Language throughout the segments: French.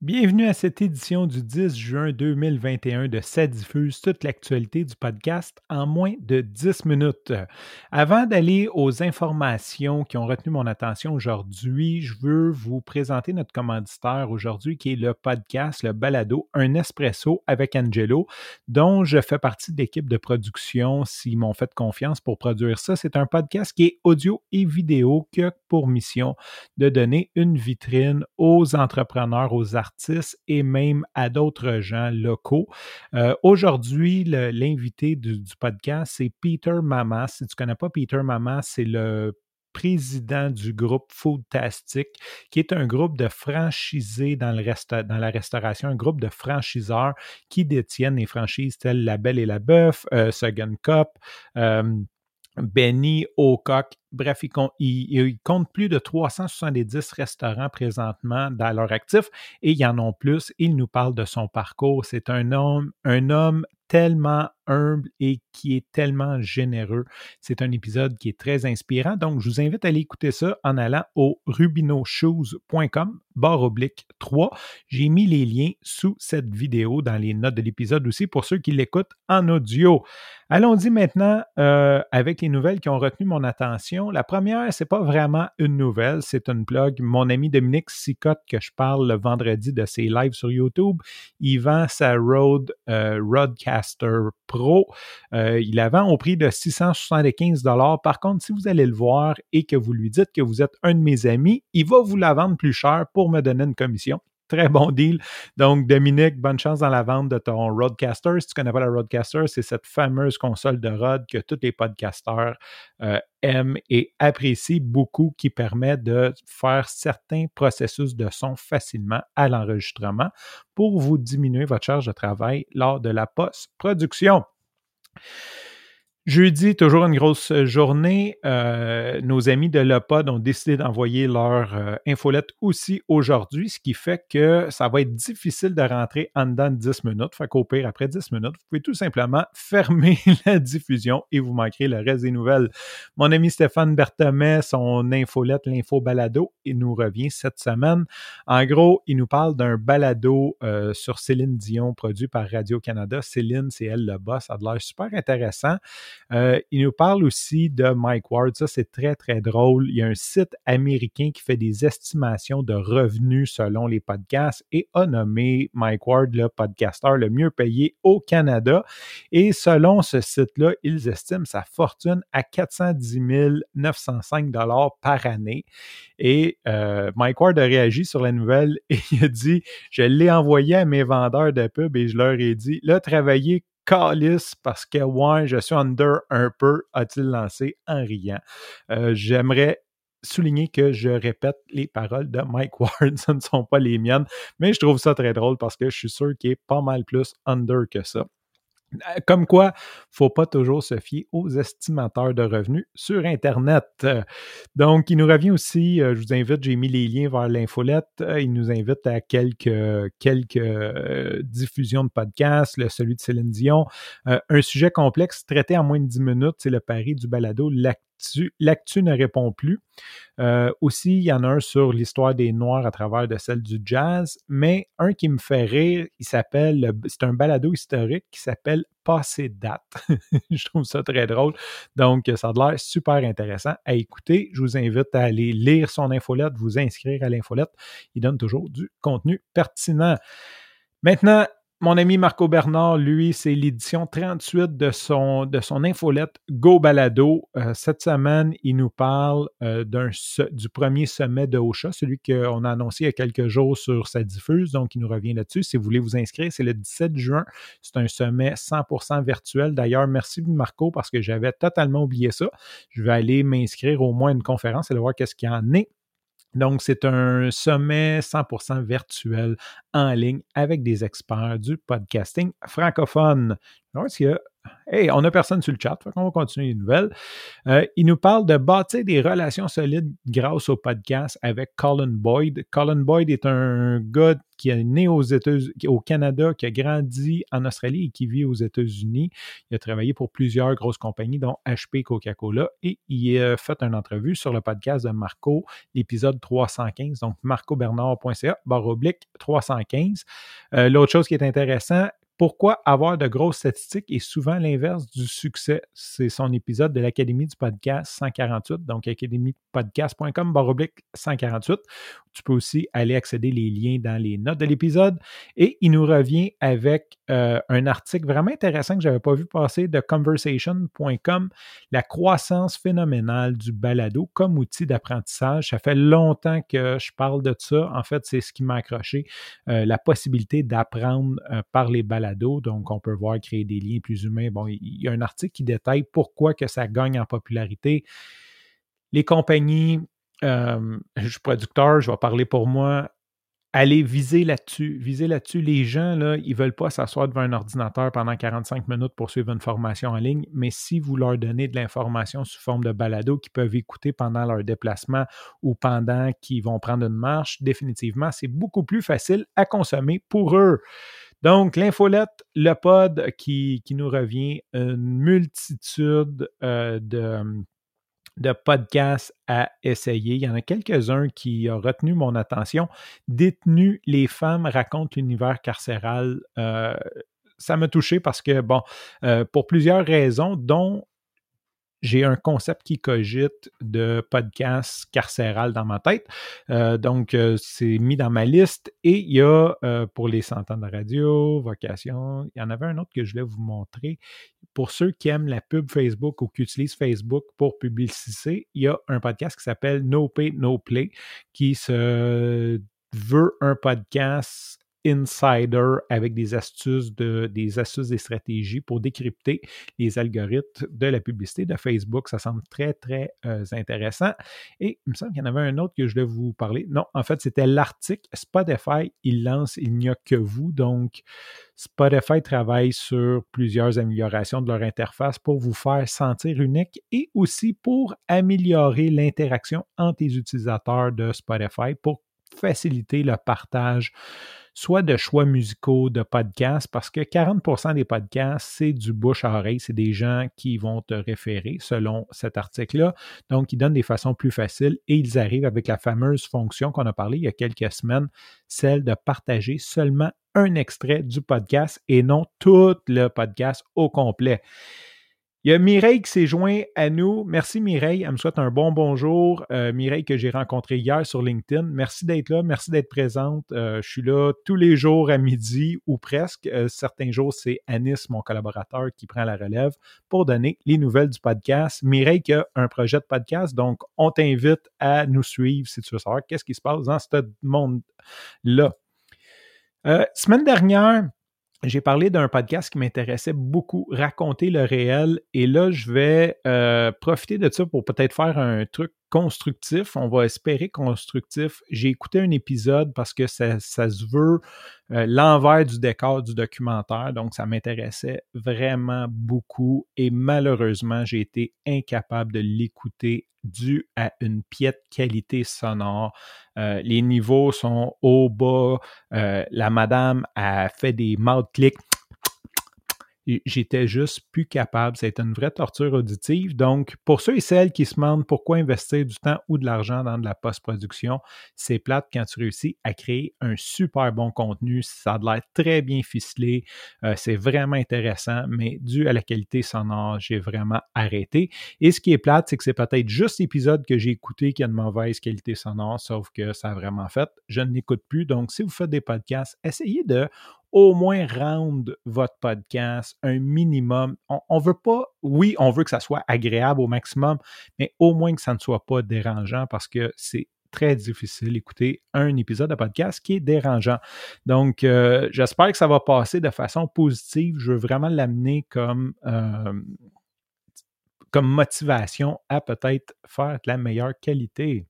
Bienvenue à cette édition du 10 juin 2021 de Ça diffuse toute l'actualité du podcast en moins de 10 minutes. Avant d'aller aux informations qui ont retenu mon attention aujourd'hui, je veux vous présenter notre commanditaire aujourd'hui qui est le podcast, le balado Un espresso avec Angelo, dont je fais partie de l'équipe de production s'ils m'ont fait confiance pour produire ça. C'est un podcast qui est audio et vidéo qui a pour mission de donner une vitrine aux entrepreneurs, aux artistes et même à d'autres gens locaux. Euh, aujourd'hui, l'invité du, podcast, c'est Peter Mamas. Si tu ne connais pas Peter Mamas, c'est le président du groupe Foodtastic, qui est un groupe de franchisés dans, le dans la restauration, un groupe de franchiseurs qui détiennent les franchises telles La Belle et la Bœuf, euh, Cup, euh, Benny, Ocock, bref, ils, comptent plus de 370 restaurants présentement dans leur actif et il y en ont plus. Il nous parle de son parcours. C'est un homme, un homme tellement humble et qui est tellement généreux. C'est un épisode qui est très inspirant. Donc, je vous invite à aller écouter ça en allant au rubinoshoes.com, barre oblique 3. J'ai mis les liens sous cette vidéo dans les notes de l'épisode aussi pour ceux qui l'écoutent en audio. Allons-y maintenant euh, avec les nouvelles qui ont retenu mon attention. La première, c'est pas vraiment une nouvelle, c'est une blog. Mon ami Dominique Sicotte, que je parle le vendredi de ses lives sur YouTube, il vend sa Rode euh, Pro. Euh, il la vend au prix de 675 Par contre, si vous allez le voir et que vous lui dites que vous êtes un de mes amis, il va vous la vendre plus cher pour me donner une commission très bon deal. Donc, Dominique, bonne chance dans la vente de ton Roadcaster. Si tu connais pas la Roadcaster, c'est cette fameuse console de Rod que tous les podcasteurs euh, aiment et apprécient beaucoup, qui permet de faire certains processus de son facilement à l'enregistrement pour vous diminuer votre charge de travail lors de la post-production. Jeudi, toujours une grosse journée. Euh, nos amis de l'OPOD ont décidé d'envoyer leur euh, infolette aussi aujourd'hui, ce qui fait que ça va être difficile de rentrer en dedans de 10 minutes. Fait qu'au pire, après 10 minutes, vous pouvez tout simplement fermer la diffusion et vous manquerez le reste des nouvelles. Mon ami Stéphane Berthomet, son infolette, l'info balado, il nous revient cette semaine. En gros, il nous parle d'un balado euh, sur Céline Dion produit par Radio-Canada. Céline, c'est elle le boss. Ça a l'air super intéressant. Euh, il nous parle aussi de Mike Ward. Ça, c'est très, très drôle. Il y a un site américain qui fait des estimations de revenus selon les podcasts et a nommé Mike Ward le podcasteur le mieux payé au Canada. Et selon ce site-là, ils estiment sa fortune à 410 905 par année. Et euh, Mike Ward a réagi sur la nouvelle et il a dit Je l'ai envoyé à mes vendeurs de pub et je leur ai dit Là, travaillez calice parce que, ouais, je suis under un peu, a-t-il lancé en riant. Euh, j'aimerais souligner que je répète les paroles de Mike Ward, ce ne sont pas les miennes, mais je trouve ça très drôle parce que je suis sûr qu'il est pas mal plus under que ça. Euh, comme quoi, il ne faut pas toujours se fier aux estimateurs de revenus sur Internet. Donc, il nous revient aussi, euh, je vous invite, j'ai mis les liens vers l'infolette, euh, il nous invite à quelques, quelques diffusions de podcasts, celui de Céline Dion. un sujet complexe traité en moins de 10 minutes, c'est le pari du balado L'actu ne répond plus. Euh, aussi, il y en a un sur l'histoire des Noirs à travers de celle du jazz, mais un qui me fait rire, il s'appelle, c'est un balado historique qui s'appelle Passé date. je trouve ça très drôle. Donc, ça a l'air super intéressant à écouter. Je vous invite à aller lire son infolette, vous inscrire à l'infolette. Il donne toujours du contenu pertinent. Maintenant, mon ami Marco Bernard, lui, c'est l'édition 38 de son, de son infolette Go Balado. Euh, cette semaine, il nous parle euh, du premier sommet de Ocha, celui qu'on a annoncé il y a quelques jours sur sa diffuse. Donc, il nous revient là-dessus. Si vous voulez vous inscrire, c'est le 17 juin. C'est un sommet 100% virtuel. D'ailleurs, merci Marco parce que j'avais totalement oublié ça. Je vais aller m'inscrire au moins à une conférence et voir qu'est-ce qu'il y en est. Donc, c'est un sommet 100% virtuel en ligne avec des experts du podcasting francophone. Alors, qu'il y a Hey, on n'a personne sur le chat, on va continuer les nouvelles. Euh, il nous parle de bâtir des relations solides grâce au podcast avec Colin Boyd. Colin Boyd est un gars qui est né aux États au Canada, qui a grandi en Australie et qui vit aux États-Unis. Il a travaillé pour plusieurs grosses compagnies, dont HP Coca-Cola, et il a fait une entrevue sur le podcast de Marco, l'épisode 315, donc marcobernard.ca, barre oblique 315. Euh, l'autre chose qui est intéressant, pourquoi avoir de grosses statistiques est souvent l'inverse du succès? C'est son épisode de l'Académie du podcast 148, donc académiepodcast.com baroblique 148. Tu peux aussi aller accéder les liens dans les notes de l'épisode. Et il nous revient avec euh, un article vraiment intéressant que je n'avais pas vu passer de conversation.com, la croissance phénoménale du balado comme outil d'apprentissage. Ça fait longtemps que je parle de ça. En fait, c'est ce qui m'a accroché, euh, la possibilité d'apprendre euh, par les balados donc on peut voir créer des liens plus humains. Bon, il y a un article qui détaille pourquoi que ça gagne en popularité. Les compagnies, je suis producteur, je vais parler pour moi, allez viser là-dessus. Viser là-dessus. Les gens, là, ils ne veulent pas s'asseoir devant un ordinateur pendant 45 minutes pour suivre une formation en ligne, mais si vous leur donnez de l'information sous forme de balado qu'ils peuvent écouter pendant leur déplacement ou pendant qu'ils vont prendre une marche, définitivement, c'est beaucoup plus facile à consommer pour eux. Donc, l'infolette, le pod qui, nous revient, une multitude euh, de, de podcasts à essayer. Il y en a quelques-uns qui ont retenu mon attention. Détenu, les femmes racontent l'univers carcéral. Euh, ça m'a touché parce que, bon, euh, pour plusieurs raisons, dont j'ai un concept qui cogite de podcast carcéral dans ma tête. Euh, donc, euh, c'est mis dans ma liste. Et il y a euh, pour les cent ans de radio, vocation, il y en avait un autre que je voulais vous montrer. Pour ceux qui aiment la pub Facebook ou qui utilisent Facebook pour publiciter, il y a un podcast qui s'appelle No Pay, No Play qui se veut un podcast insider avec des astuces, de, des astuces, des stratégies pour décrypter les algorithmes de la publicité de Facebook. Ça semble très, très euh, intéressant. Et il me semble qu'il y en avait un autre que je voulais vous parler. Non, en fait, c'était l'article Spotify. Il lance Il n'y a que vous. Donc, Spotify travaille sur plusieurs améliorations de leur interface pour vous faire sentir unique et aussi pour améliorer l'interaction entre les utilisateurs de Spotify pour faciliter le partage soit de choix musicaux, de podcasts, parce que 40% des podcasts, c'est du bouche à oreille, c'est des gens qui vont te référer selon cet article-là. Donc, ils donnent des façons plus faciles et ils arrivent avec la fameuse fonction qu'on a parlé il y a quelques semaines, celle de partager seulement un extrait du podcast et non tout le podcast au complet. Il y a Mireille qui s'est joint à nous. Merci Mireille. Elle me souhaite un bon bonjour. Euh, Mireille que j'ai rencontré hier sur LinkedIn. Merci d'être là. Merci d'être présente. Euh, je suis là tous les jours à midi ou presque. Euh, certains jours, c'est Anis, mon collaborateur, qui prend la relève pour donner les nouvelles du podcast. Mireille qui a un projet de podcast. Donc, on t'invite à nous suivre si tu veux savoir qu'est-ce qui se passe dans ce monde-là. semaine dernière, j'ai parlé d'un podcast qui m'intéressait beaucoup, raconter le réel. Et là, je vais euh, profiter de ça pour peut-être faire un truc constructif. On va espérer constructif. J'ai écouté un épisode parce que ça, se veut euh, l'envers du décor du documentaire. Donc, ça m'intéressait vraiment beaucoup. Et malheureusement, j'ai été incapable de l'écouter dû à une piètre qualité sonore. Euh, les niveaux sont haut, bas. Euh, la madame a fait des mouth clicks j'étais juste plus capable. C'était une vraie torture auditive. Donc, pour ceux et celles qui se demandent pourquoi investir du temps ou de l'argent dans de la post-production, c'est plate quand tu réussis à créer un super bon contenu. Ça a l'air très bien ficelé. Euh, c'est vraiment intéressant, mais dû à la qualité sonore, j'ai vraiment arrêté. Et ce qui est plate, c'est que c'est peut-être juste l'épisode que j'ai écouté qui a une mauvaise qualité sonore, sauf que ça a vraiment fait. Je ne l'écoute plus. Donc, si vous faites des podcasts, essayez de au moins rendre votre podcast un minimum. On ne veut pas, oui, on veut que ça soit agréable au maximum, mais au moins que ça ne soit pas dérangeant parce que c'est très difficile d'écouter un épisode de podcast qui est dérangeant. Donc, euh, j'espère que ça va passer de façon positive. Je veux vraiment l'amener comme, euh, comme motivation à peut-être faire de la meilleure qualité.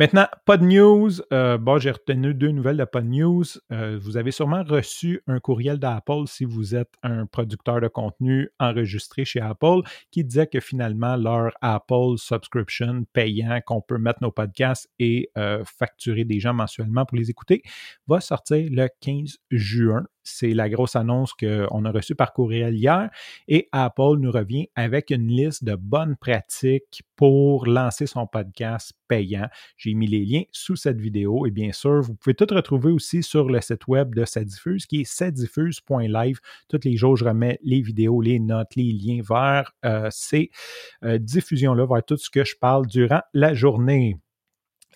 Maintenant, pas news. Euh, j'ai retenu deux nouvelles de pas news. Euh, vous avez sûrement reçu un courriel d'Apple si vous êtes un producteur de contenu enregistré chez Apple qui disait que finalement leur Apple subscription payant qu'on peut mettre nos podcasts et euh, facturer des gens mensuellement pour les écouter va sortir le 15 juin. C'est la grosse annonce qu'on a reçue par courriel hier. Et Apple nous revient avec une liste de bonnes pratiques pour lancer son podcast payant. J'ai mis les liens sous cette vidéo. Et bien sûr, vous pouvez tout retrouver aussi sur le site web de Sadiffuse qui est sadiffuse.live. Tous les jours, je remets les vidéos, les notes, les liens vers euh, ces euh, diffusions-là, vers tout ce que je parle durant la journée.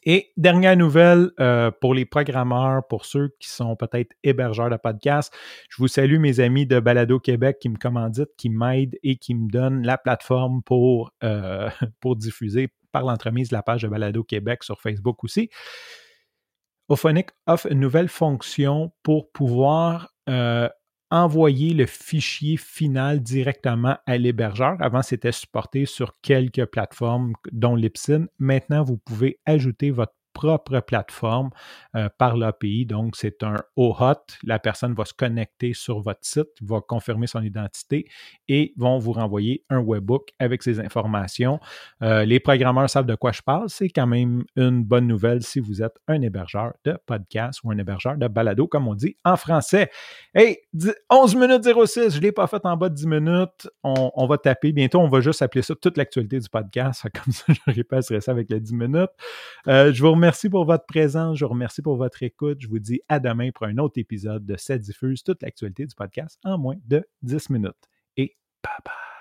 Et dernière nouvelle euh, pour les programmeurs, pour ceux qui sont peut-être hébergeurs de podcasts, je vous salue mes amis de Balado Québec qui me commanditent, qui m'aident et qui me donnent la plateforme pour, euh, pour diffuser par l'entremise de la page de Balado Québec sur Facebook aussi. Ophonic offre une nouvelle fonction pour pouvoir euh, envoyer le fichier final directement à l'hébergeur. Avant, c'était supporté sur quelques plateformes, dont Libsyn. Maintenant, vous pouvez ajouter votre propre plateforme euh, par l'API. Donc, c'est un OAuth. La personne va se connecter sur votre site, va confirmer son identité et vont vous renvoyer un webbook avec ces informations. Euh, les programmeurs savent de quoi je parle. C'est quand même une bonne nouvelle si vous êtes un hébergeur de podcast ou un hébergeur de balado, comme on dit en français. Hey, 11 minutes 06, je ne l'ai pas fait en bas de 10 minutes. On, va taper. Bientôt, on va juste appeler ça toute l'actualité du podcast. Comme ça, je pas ça avec les 10 minutes. Euh, je vous remercie remercie pour votre présence, je vous remercie pour votre écoute. Je vous dis à demain pour un autre épisode de Ça diffuse toute l'actualité du podcast en moins de 10 minutes. Et bye bye.